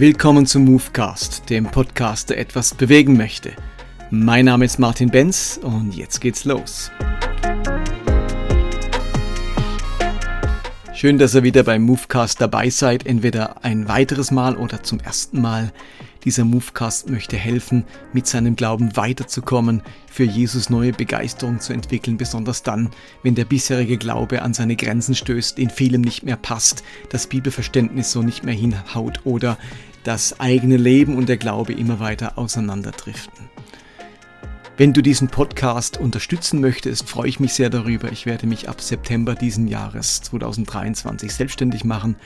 Willkommen zum Movecast, dem Podcast, der etwas bewegen möchte. Mein Name ist Martin Benz und jetzt geht's los. Schön, dass ihr wieder beim Movecast dabei seid, entweder ein weiteres Mal oder zum ersten Mal. Dieser Movecast möchte helfen, mit seinem Glauben weiterzukommen, für Jesus neue Begeisterung zu entwickeln, besonders dann, wenn der bisherige Glaube an seine Grenzen stößt, in vielem nicht mehr passt, das Bibelverständnis so nicht mehr hinhaut oder das eigene Leben und der Glaube immer weiter auseinanderdriften. Wenn du diesen Podcast unterstützen möchtest, freue ich mich sehr darüber. Ich werde mich ab September diesen Jahres 2023 selbstständig machen,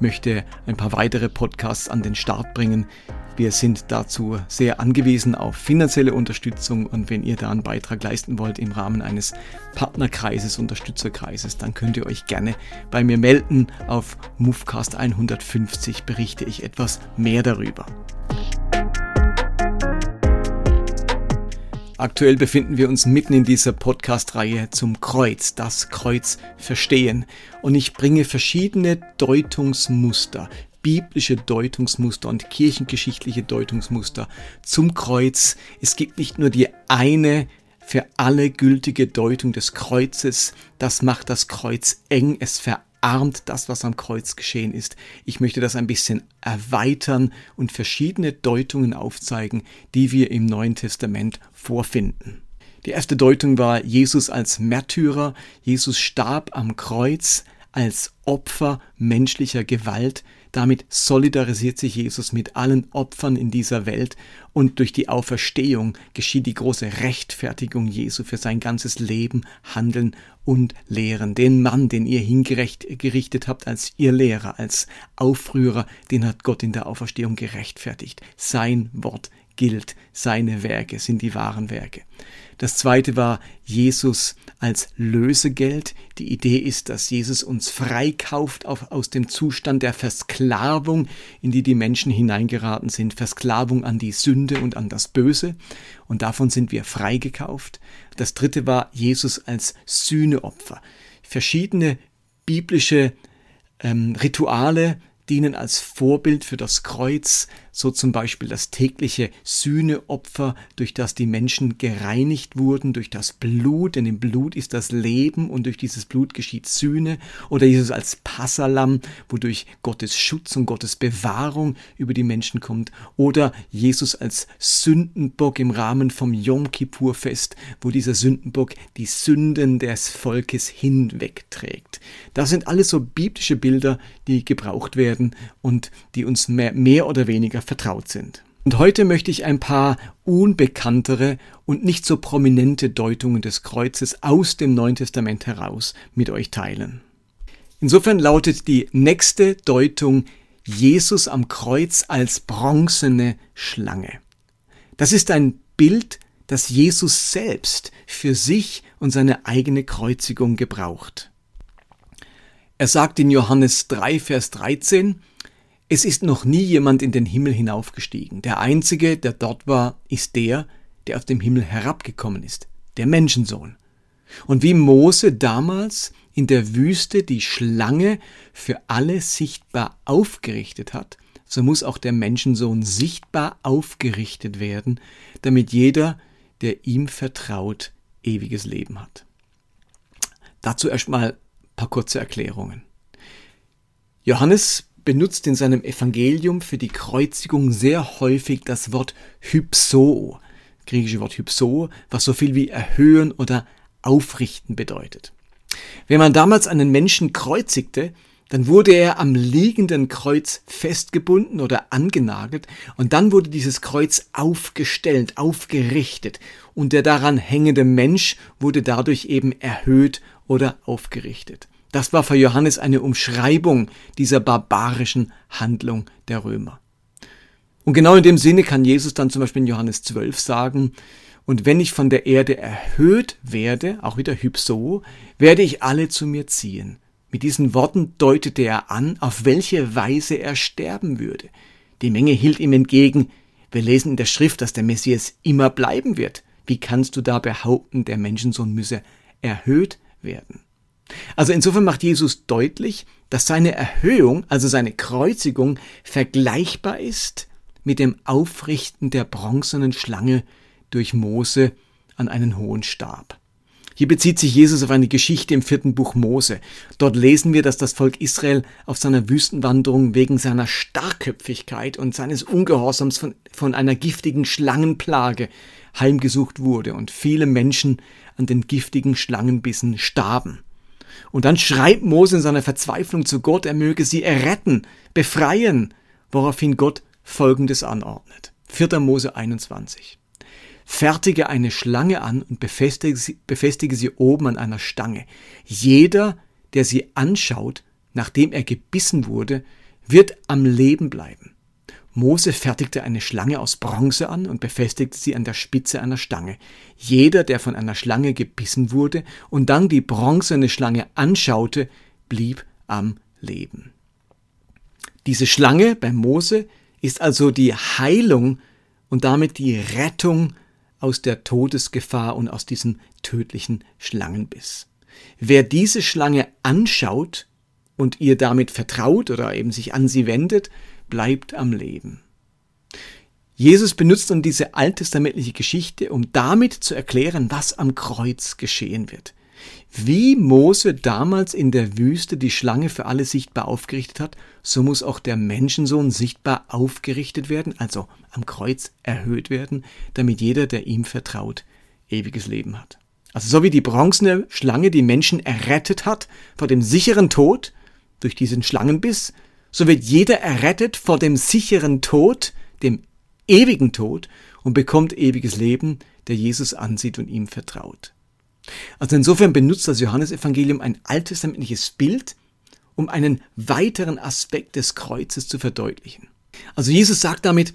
möchte ein paar weitere Podcasts an den Start bringen. Wir sind dazu sehr angewiesen auf finanzielle Unterstützung und wenn ihr da einen Beitrag leisten wollt im Rahmen eines Partnerkreises, Unterstützerkreises, dann könnt ihr euch gerne bei mir melden. Auf Movecast 150 berichte ich etwas mehr darüber. Aktuell befinden wir uns mitten in dieser Podcast-Reihe zum Kreuz, das Kreuz verstehen. Und ich bringe verschiedene Deutungsmuster, biblische Deutungsmuster und kirchengeschichtliche Deutungsmuster zum Kreuz. Es gibt nicht nur die eine für alle gültige Deutung des Kreuzes, das macht das Kreuz eng, es ahnt das, was am Kreuz geschehen ist. Ich möchte das ein bisschen erweitern und verschiedene Deutungen aufzeigen, die wir im Neuen Testament vorfinden. Die erste Deutung war Jesus als Märtyrer. Jesus starb am Kreuz als Opfer menschlicher Gewalt. Damit solidarisiert sich Jesus mit allen Opfern in dieser Welt und durch die Auferstehung geschieht die große Rechtfertigung Jesu für sein ganzes Leben, Handeln und Lehren. Den Mann, den ihr hingerichtet habt als ihr Lehrer, als Aufrührer, den hat Gott in der Auferstehung gerechtfertigt. Sein Wort gilt, seine Werke sind die wahren Werke. Das zweite war Jesus als Lösegeld. Die Idee ist, dass Jesus uns freikauft aus dem Zustand der Versklavung, in die die Menschen hineingeraten sind. Versklavung an die Sünde und an das Böse. Und davon sind wir freigekauft. Das dritte war Jesus als Sühneopfer. Verschiedene biblische ähm, Rituale dienen als Vorbild für das Kreuz, so zum Beispiel das tägliche Sühneopfer, durch das die Menschen gereinigt wurden, durch das Blut, denn im Blut ist das Leben und durch dieses Blut geschieht Sühne, oder Jesus als Passalam, wodurch Gottes Schutz und Gottes Bewahrung über die Menschen kommt, oder Jesus als Sündenbock im Rahmen vom Yom Kippur Fest, wo dieser Sündenbock die Sünden des Volkes hinwegträgt. Das sind alles so biblische Bilder, die gebraucht werden, werden und die uns mehr, mehr oder weniger vertraut sind. Und heute möchte ich ein paar unbekanntere und nicht so prominente Deutungen des Kreuzes aus dem Neuen Testament heraus mit euch teilen. Insofern lautet die nächste Deutung Jesus am Kreuz als bronzene Schlange. Das ist ein Bild, das Jesus selbst für sich und seine eigene Kreuzigung gebraucht. Er sagt in Johannes 3, Vers 13, es ist noch nie jemand in den Himmel hinaufgestiegen. Der Einzige, der dort war, ist der, der auf dem Himmel herabgekommen ist, der Menschensohn. Und wie Mose damals in der Wüste die Schlange für alle sichtbar aufgerichtet hat, so muss auch der Menschensohn sichtbar aufgerichtet werden, damit jeder, der ihm vertraut, ewiges Leben hat. Dazu erstmal paar kurze Erklärungen. Johannes benutzt in seinem Evangelium für die Kreuzigung sehr häufig das Wort hypso, griechische Wort hypso, was so viel wie erhöhen oder aufrichten bedeutet. Wenn man damals einen Menschen kreuzigte, dann wurde er am liegenden Kreuz festgebunden oder angenagelt und dann wurde dieses Kreuz aufgestellt, aufgerichtet und der daran hängende Mensch wurde dadurch eben erhöht oder aufgerichtet. Das war für Johannes eine Umschreibung dieser barbarischen Handlung der Römer. Und genau in dem Sinne kann Jesus dann zum Beispiel in Johannes 12 sagen, und wenn ich von der Erde erhöht werde, auch wieder Hypso, werde ich alle zu mir ziehen. Mit diesen Worten deutete er an, auf welche Weise er sterben würde. Die Menge hielt ihm entgegen, wir lesen in der Schrift, dass der Messias immer bleiben wird. Wie kannst du da behaupten, der Menschensohn müsse erhöht werden? Also insofern macht Jesus deutlich, dass seine Erhöhung, also seine Kreuzigung, vergleichbar ist mit dem Aufrichten der bronzenen Schlange durch Mose an einen hohen Stab. Hier bezieht sich Jesus auf eine Geschichte im vierten Buch Mose. Dort lesen wir, dass das Volk Israel auf seiner Wüstenwanderung wegen seiner Starrköpfigkeit und seines Ungehorsams von, von einer giftigen Schlangenplage heimgesucht wurde und viele Menschen an den giftigen Schlangenbissen starben. Und dann schreit Mose in seiner Verzweiflung zu Gott, er möge sie erretten, befreien, woraufhin Gott Folgendes anordnet. 4. Mose 21. Fertige eine Schlange an und befestige sie, befestige sie oben an einer Stange. Jeder, der sie anschaut, nachdem er gebissen wurde, wird am Leben bleiben. Mose fertigte eine Schlange aus Bronze an und befestigte sie an der Spitze einer Stange. Jeder, der von einer Schlange gebissen wurde und dann die bronzene Schlange anschaute, blieb am Leben. Diese Schlange bei Mose ist also die Heilung und damit die Rettung aus der Todesgefahr und aus diesem tödlichen Schlangenbiss. Wer diese Schlange anschaut und ihr damit vertraut oder eben sich an sie wendet, bleibt am Leben. Jesus benutzt nun diese alttestamentliche Geschichte, um damit zu erklären, was am Kreuz geschehen wird. Wie Mose damals in der Wüste die Schlange für alle sichtbar aufgerichtet hat, so muss auch der Menschensohn sichtbar aufgerichtet werden, also am Kreuz erhöht werden, damit jeder, der ihm vertraut, ewiges Leben hat. Also so wie die bronzene Schlange die Menschen errettet hat vor dem sicheren Tod durch diesen Schlangenbiss, so wird jeder errettet vor dem sicheren Tod, dem ewigen Tod und bekommt ewiges Leben, der Jesus ansieht und ihm vertraut. Also insofern benutzt das Johannesevangelium ein alttestamentliches Bild, um einen weiteren Aspekt des Kreuzes zu verdeutlichen. Also Jesus sagt damit,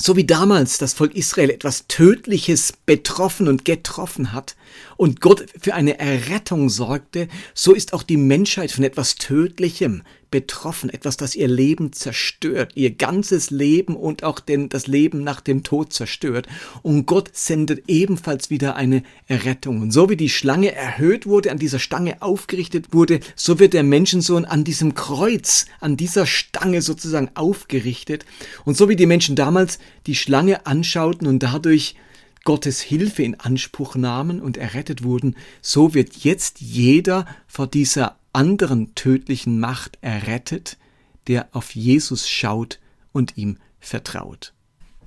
so wie damals das Volk Israel etwas Tödliches betroffen und getroffen hat und Gott für eine Errettung sorgte, so ist auch die Menschheit von etwas Tödlichem betroffen, etwas, das ihr Leben zerstört, ihr ganzes Leben und auch den, das Leben nach dem Tod zerstört. Und Gott sendet ebenfalls wieder eine Errettung. Und so wie die Schlange erhöht wurde, an dieser Stange aufgerichtet wurde, so wird der Menschensohn an diesem Kreuz, an dieser Stange sozusagen aufgerichtet. Und so wie die Menschen damals die Schlange anschauten und dadurch Gottes Hilfe in Anspruch nahmen und errettet wurden, so wird jetzt jeder vor dieser anderen tödlichen Macht errettet, der auf Jesus schaut und ihm vertraut.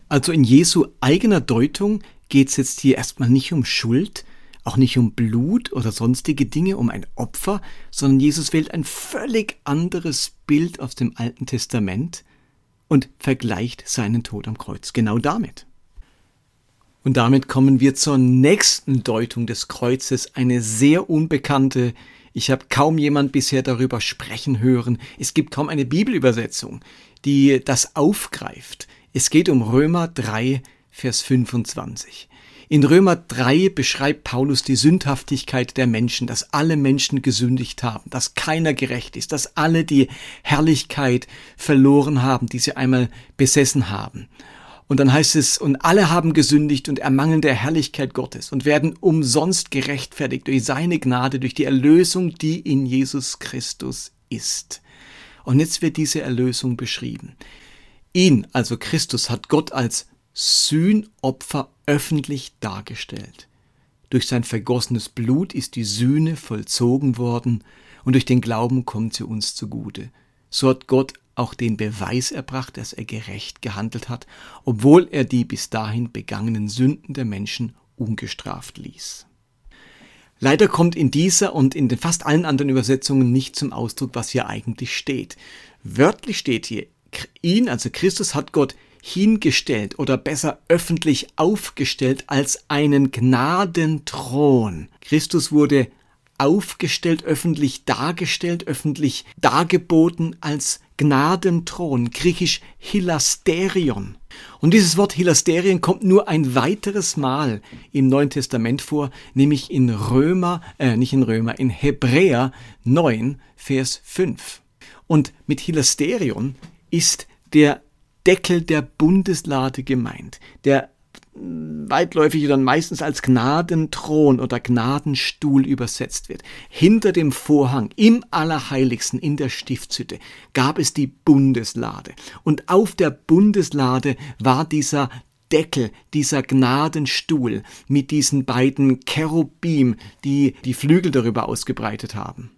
Also in Jesu eigener Deutung geht es jetzt hier erstmal nicht um Schuld, auch nicht um Blut oder sonstige Dinge, um ein Opfer, sondern Jesus wählt ein völlig anderes Bild aus dem Alten Testament und vergleicht seinen Tod am Kreuz genau damit. Und damit kommen wir zur nächsten Deutung des Kreuzes, eine sehr unbekannte, ich habe kaum jemand bisher darüber sprechen hören. Es gibt kaum eine Bibelübersetzung, die das aufgreift. Es geht um Römer 3, Vers 25. In Römer 3 beschreibt Paulus die Sündhaftigkeit der Menschen, dass alle Menschen gesündigt haben, dass keiner gerecht ist, dass alle die Herrlichkeit verloren haben, die sie einmal besessen haben. Und dann heißt es, und alle haben gesündigt und ermangeln der Herrlichkeit Gottes und werden umsonst gerechtfertigt durch seine Gnade, durch die Erlösung, die in Jesus Christus ist. Und jetzt wird diese Erlösung beschrieben. Ihn, also Christus, hat Gott als Sühnopfer öffentlich dargestellt. Durch sein vergossenes Blut ist die Sühne vollzogen worden und durch den Glauben kommt sie uns zugute. So hat Gott auch den Beweis erbracht, dass er gerecht gehandelt hat, obwohl er die bis dahin begangenen Sünden der Menschen ungestraft ließ. Leider kommt in dieser und in den fast allen anderen Übersetzungen nicht zum Ausdruck, was hier eigentlich steht. Wörtlich steht hier, ihn, also Christus, hat Gott hingestellt oder besser öffentlich aufgestellt als einen Gnadenthron. Christus wurde aufgestellt, öffentlich dargestellt, öffentlich dargeboten als Gnadenthron, griechisch Hilasterion. Und dieses Wort Hilasterion kommt nur ein weiteres Mal im Neuen Testament vor, nämlich in Römer, äh, nicht in Römer, in Hebräer 9, Vers 5. Und mit Hilasterion ist der Deckel der Bundeslade gemeint. Der weitläufig dann meistens als Gnadenthron oder Gnadenstuhl übersetzt wird. Hinter dem Vorhang im Allerheiligsten in der Stiftshütte gab es die Bundeslade und auf der Bundeslade war dieser Deckel, dieser Gnadenstuhl mit diesen beiden Cherubim, die die Flügel darüber ausgebreitet haben.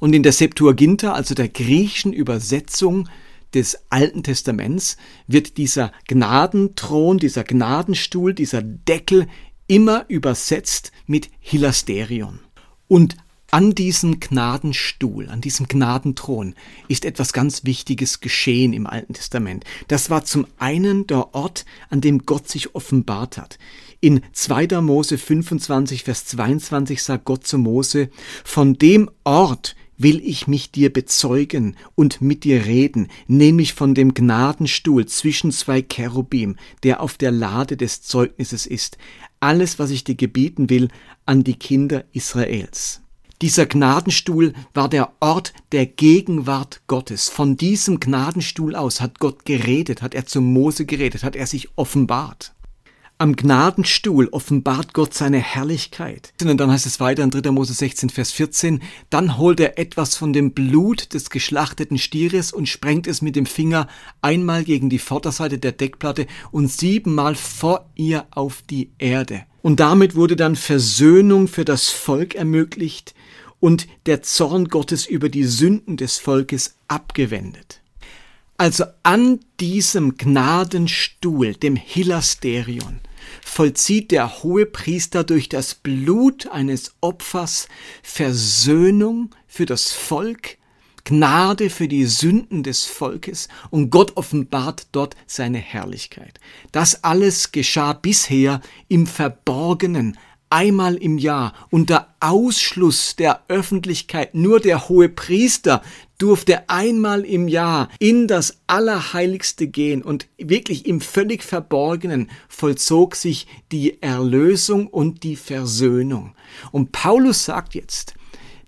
Und in der Septuaginta, also der griechischen Übersetzung des Alten Testaments, wird dieser Gnadenthron, dieser Gnadenstuhl, dieser Deckel immer übersetzt mit Hilasterion. Und an diesem Gnadenstuhl, an diesem Gnadenthron ist etwas ganz Wichtiges geschehen im Alten Testament. Das war zum einen der Ort, an dem Gott sich offenbart hat. In 2. Mose 25, Vers 22 sagt Gott zu Mose, von dem Ort will ich mich dir bezeugen und mit dir reden, nämlich von dem Gnadenstuhl zwischen zwei Cherubim, der auf der Lade des Zeugnisses ist, alles, was ich dir gebieten will, an die Kinder Israels. Dieser Gnadenstuhl war der Ort der Gegenwart Gottes. Von diesem Gnadenstuhl aus hat Gott geredet, hat er zu Mose geredet, hat er sich offenbart. Am Gnadenstuhl offenbart Gott seine Herrlichkeit. Und dann heißt es weiter in 3. Mose 16, Vers 14, dann holt er etwas von dem Blut des geschlachteten Stieres und sprengt es mit dem Finger einmal gegen die Vorderseite der Deckplatte und siebenmal vor ihr auf die Erde. Und damit wurde dann Versöhnung für das Volk ermöglicht, und der Zorn Gottes über die Sünden des Volkes abgewendet. Also an diesem Gnadenstuhl, dem Hilasterion, vollzieht der hohe Priester durch das Blut eines Opfers Versöhnung für das Volk, Gnade für die Sünden des Volkes und Gott offenbart dort seine Herrlichkeit. Das alles geschah bisher im Verborgenen, einmal im Jahr unter Ausschluss der Öffentlichkeit. Nur der hohe Priester durfte einmal im Jahr in das Allerheiligste gehen und wirklich im völlig Verborgenen vollzog sich die Erlösung und die Versöhnung. Und Paulus sagt jetzt,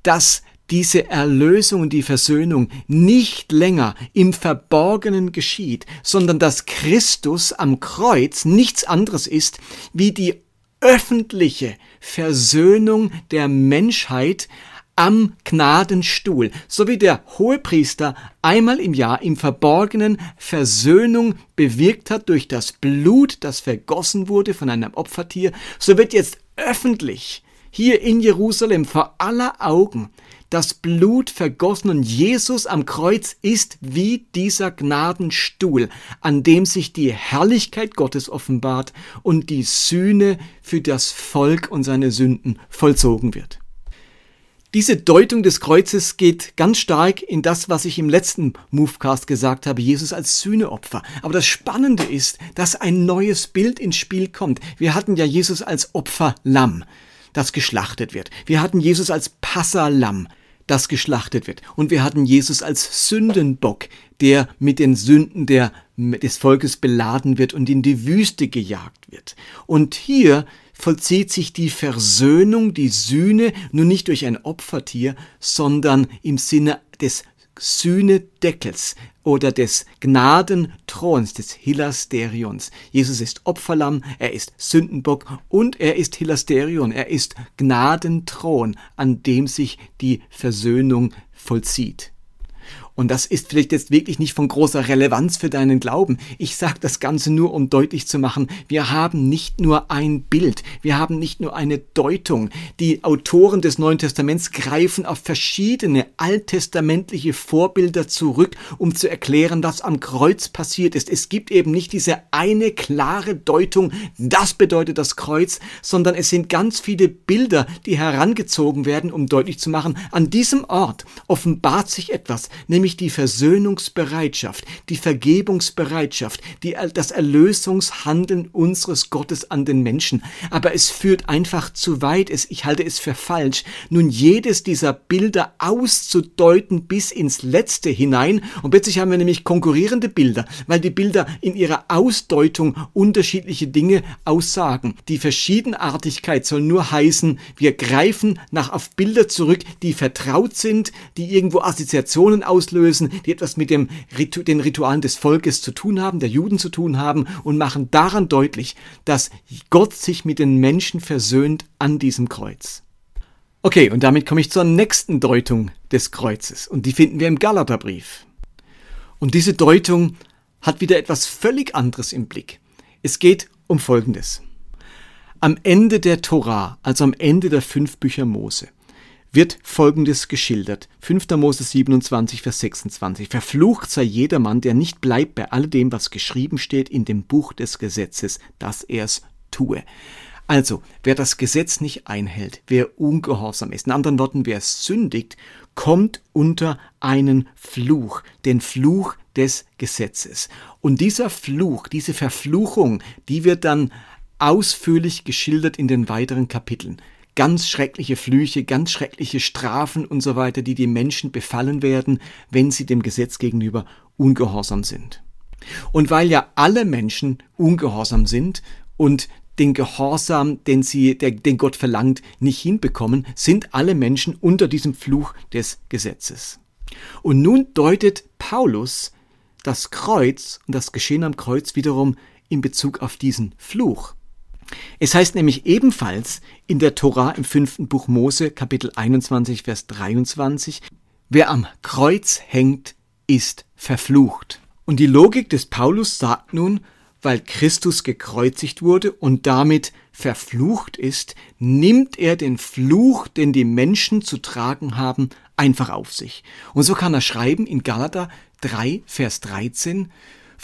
dass diese Erlösung und die Versöhnung nicht länger im Verborgenen geschieht, sondern dass Christus am Kreuz nichts anderes ist wie die öffentliche Versöhnung der Menschheit am Gnadenstuhl, so wie der Hohepriester einmal im Jahr im Verborgenen Versöhnung bewirkt hat durch das Blut, das vergossen wurde von einem Opfertier, so wird jetzt öffentlich hier in Jerusalem vor aller Augen das Blut vergossen und Jesus am Kreuz ist wie dieser Gnadenstuhl, an dem sich die Herrlichkeit Gottes offenbart und die Sühne für das Volk und seine Sünden vollzogen wird. Diese Deutung des Kreuzes geht ganz stark in das, was ich im letzten Movecast gesagt habe, Jesus als Sühneopfer. Aber das Spannende ist, dass ein neues Bild ins Spiel kommt. Wir hatten ja Jesus als Opferlamm, das geschlachtet wird. Wir hatten Jesus als Passalam, das geschlachtet wird. Und wir hatten Jesus als Sündenbock, der mit den Sünden der, des Volkes beladen wird und in die Wüste gejagt wird. Und hier vollzieht sich die Versöhnung, die Sühne, nur nicht durch ein Opfertier, sondern im Sinne des Sühnedeckels oder des Gnadenthrons, des Hilasterions. Jesus ist Opferlamm, er ist Sündenbock und er ist Hilasterion, er ist Gnadenthron, an dem sich die Versöhnung vollzieht. Und das ist vielleicht jetzt wirklich nicht von großer Relevanz für deinen Glauben. Ich sage das Ganze nur, um deutlich zu machen, wir haben nicht nur ein Bild, wir haben nicht nur eine Deutung. Die Autoren des Neuen Testaments greifen auf verschiedene alttestamentliche Vorbilder zurück, um zu erklären, was am Kreuz passiert ist. Es gibt eben nicht diese eine klare Deutung, das bedeutet das Kreuz, sondern es sind ganz viele Bilder, die herangezogen werden, um deutlich zu machen, an diesem Ort offenbart sich etwas, nämlich nämlich die Versöhnungsbereitschaft, die Vergebungsbereitschaft, die, das Erlösungshandeln unseres Gottes an den Menschen. Aber es führt einfach zu weit. Es, ich halte es für falsch, nun jedes dieser Bilder auszudeuten bis ins Letzte hinein. Und plötzlich haben wir nämlich konkurrierende Bilder, weil die Bilder in ihrer Ausdeutung unterschiedliche Dinge aussagen. Die Verschiedenartigkeit soll nur heißen, wir greifen nach auf Bilder zurück, die vertraut sind, die irgendwo Assoziationen auslösen, auslösen, die etwas mit dem Ritu den Ritualen des Volkes zu tun haben, der Juden zu tun haben und machen daran deutlich, dass Gott sich mit den Menschen versöhnt an diesem Kreuz. Okay, und damit komme ich zur nächsten Deutung des Kreuzes und die finden wir im Galaterbrief. Und diese Deutung hat wieder etwas völlig anderes im Blick. Es geht um Folgendes. Am Ende der Torah, also am Ende der fünf Bücher Mose, wird Folgendes geschildert. 5. Mose 27, Vers 26. Verflucht sei jedermann, der nicht bleibt bei alledem, was geschrieben steht in dem Buch des Gesetzes, dass er es tue. Also, wer das Gesetz nicht einhält, wer ungehorsam ist, in anderen Worten, wer sündigt, kommt unter einen Fluch, den Fluch des Gesetzes. Und dieser Fluch, diese Verfluchung, die wird dann ausführlich geschildert in den weiteren Kapiteln ganz schreckliche Flüche, ganz schreckliche Strafen und so weiter, die die Menschen befallen werden, wenn sie dem Gesetz gegenüber ungehorsam sind. Und weil ja alle Menschen ungehorsam sind und den Gehorsam, den sie, der, den Gott verlangt, nicht hinbekommen, sind alle Menschen unter diesem Fluch des Gesetzes. Und nun deutet Paulus das Kreuz und das Geschehen am Kreuz wiederum in Bezug auf diesen Fluch. Es heißt nämlich ebenfalls in der Tora im fünften Buch Mose, Kapitel 21, Vers 23, wer am Kreuz hängt, ist verflucht. Und die Logik des Paulus sagt nun, weil Christus gekreuzigt wurde und damit verflucht ist, nimmt er den Fluch, den die Menschen zu tragen haben, einfach auf sich. Und so kann er schreiben in Galater 3, Vers 13,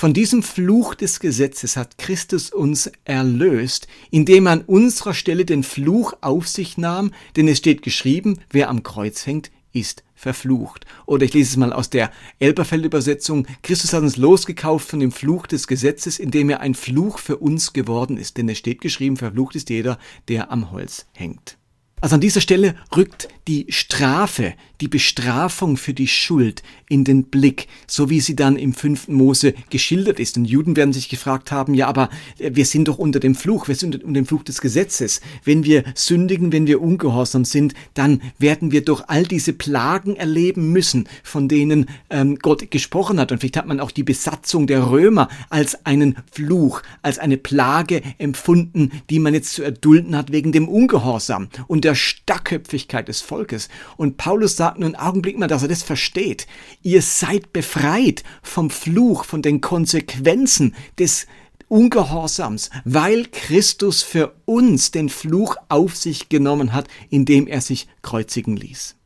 von diesem Fluch des Gesetzes hat Christus uns erlöst, indem er an unserer Stelle den Fluch auf sich nahm, denn es steht geschrieben, wer am Kreuz hängt, ist verflucht. Oder ich lese es mal aus der Elberfeld-Übersetzung. Christus hat uns losgekauft von dem Fluch des Gesetzes, indem er ein Fluch für uns geworden ist. Denn es steht geschrieben, verflucht ist jeder, der am Holz hängt. Also an dieser Stelle rückt die Strafe, die Bestrafung für die Schuld in den Blick, so wie sie dann im fünften Mose geschildert ist. Und Juden werden sich gefragt haben, ja, aber wir sind doch unter dem Fluch, wir sind unter dem Fluch des Gesetzes. Wenn wir sündigen, wenn wir ungehorsam sind, dann werden wir doch all diese Plagen erleben müssen, von denen ähm, Gott gesprochen hat. Und vielleicht hat man auch die Besatzung der Römer als einen Fluch, als eine Plage empfunden, die man jetzt zu erdulden hat wegen dem Ungehorsam. Und der Starkköpfigkeit des Volkes. Und Paulus sagt nur einen Augenblick mal, dass er das versteht. Ihr seid befreit vom Fluch, von den Konsequenzen des Ungehorsams, weil Christus für uns den Fluch auf sich genommen hat, indem er sich kreuzigen ließ.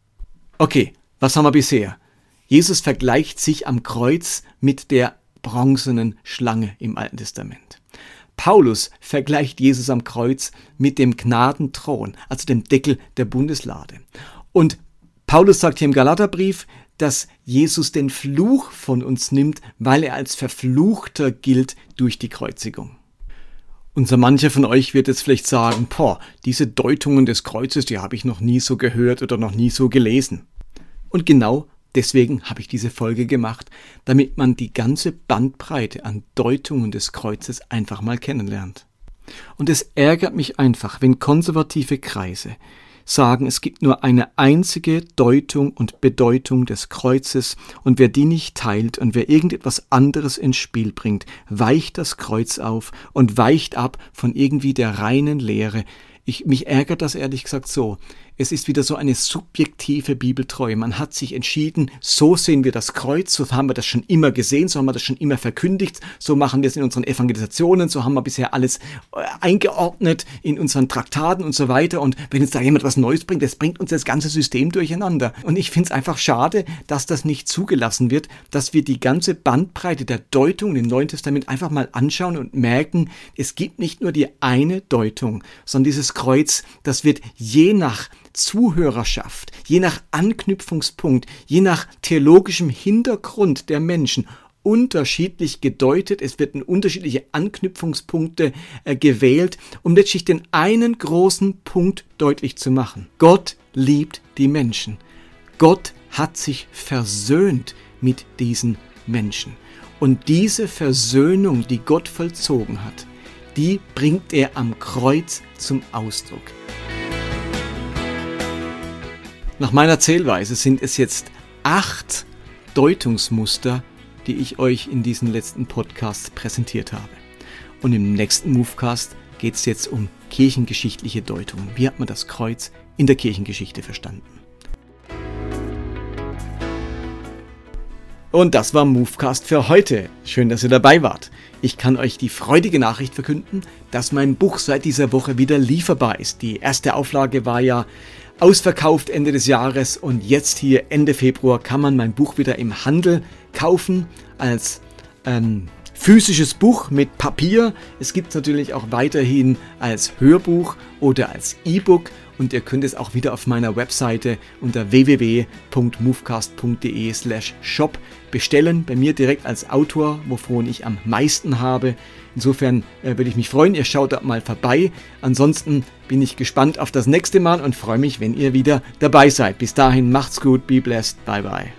Okay, was haben wir bisher? Jesus vergleicht sich am Kreuz mit der bronzenen Schlange im Alten Testament. Paulus vergleicht Jesus am Kreuz mit dem Gnadenthron, also dem Deckel der Bundeslade. Und Paulus sagt hier im Galaterbrief, dass Jesus den Fluch von uns nimmt, weil er als Verfluchter gilt durch die Kreuzigung. Und so mancher von euch wird jetzt vielleicht sagen, boah, diese Deutungen des Kreuzes, die habe ich noch nie so gehört oder noch nie so gelesen. Und genau Deswegen habe ich diese Folge gemacht, damit man die ganze Bandbreite an Deutungen des Kreuzes einfach mal kennenlernt. Und es ärgert mich einfach, wenn konservative Kreise sagen, es gibt nur eine einzige Deutung und Bedeutung des Kreuzes und wer die nicht teilt und wer irgendetwas anderes ins Spiel bringt, weicht das Kreuz auf und weicht ab von irgendwie der reinen Lehre. Ich, mich ärgert das ehrlich gesagt so. Es ist wieder so eine subjektive Bibeltreue. Man hat sich entschieden, so sehen wir das Kreuz, so haben wir das schon immer gesehen, so haben wir das schon immer verkündigt, so machen wir es in unseren Evangelisationen, so haben wir bisher alles äh, eingeordnet in unseren Traktaten und so weiter. Und wenn jetzt da jemand was Neues bringt, das bringt uns das ganze System durcheinander. Und ich finde es einfach schade, dass das nicht zugelassen wird, dass wir die ganze Bandbreite der Deutung im Neuen Testament einfach mal anschauen und merken, es gibt nicht nur die eine Deutung, sondern dieses Kreuz, das wird je nach Zuhörerschaft, je nach Anknüpfungspunkt, je nach theologischem Hintergrund der Menschen unterschiedlich gedeutet, es werden unterschiedliche Anknüpfungspunkte äh, gewählt, um letztlich den einen großen Punkt deutlich zu machen. Gott liebt die Menschen. Gott hat sich versöhnt mit diesen Menschen. Und diese Versöhnung, die Gott vollzogen hat, die bringt er am Kreuz zum Ausdruck. Nach meiner Zählweise sind es jetzt acht Deutungsmuster, die ich euch in diesen letzten Podcasts präsentiert habe. Und im nächsten Movecast geht es jetzt um kirchengeschichtliche Deutungen. Wie hat man das Kreuz in der Kirchengeschichte verstanden? Und das war Movecast für heute. Schön, dass ihr dabei wart. Ich kann euch die freudige Nachricht verkünden, dass mein Buch seit dieser Woche wieder lieferbar ist. Die erste Auflage war ja ausverkauft Ende des Jahres und jetzt hier Ende Februar kann man mein Buch wieder im Handel kaufen als ähm, physisches Buch mit Papier. Es gibt es natürlich auch weiterhin als Hörbuch oder als E-Book und ihr könnt es auch wieder auf meiner Webseite unter www.movecast.de/shop bestellen. Bei mir direkt als Autor, wovon ich am meisten habe. Insofern äh, würde ich mich freuen, ihr schaut mal vorbei. Ansonsten bin ich gespannt auf das nächste Mal und freue mich, wenn ihr wieder dabei seid. Bis dahin macht's gut, be blessed, bye bye.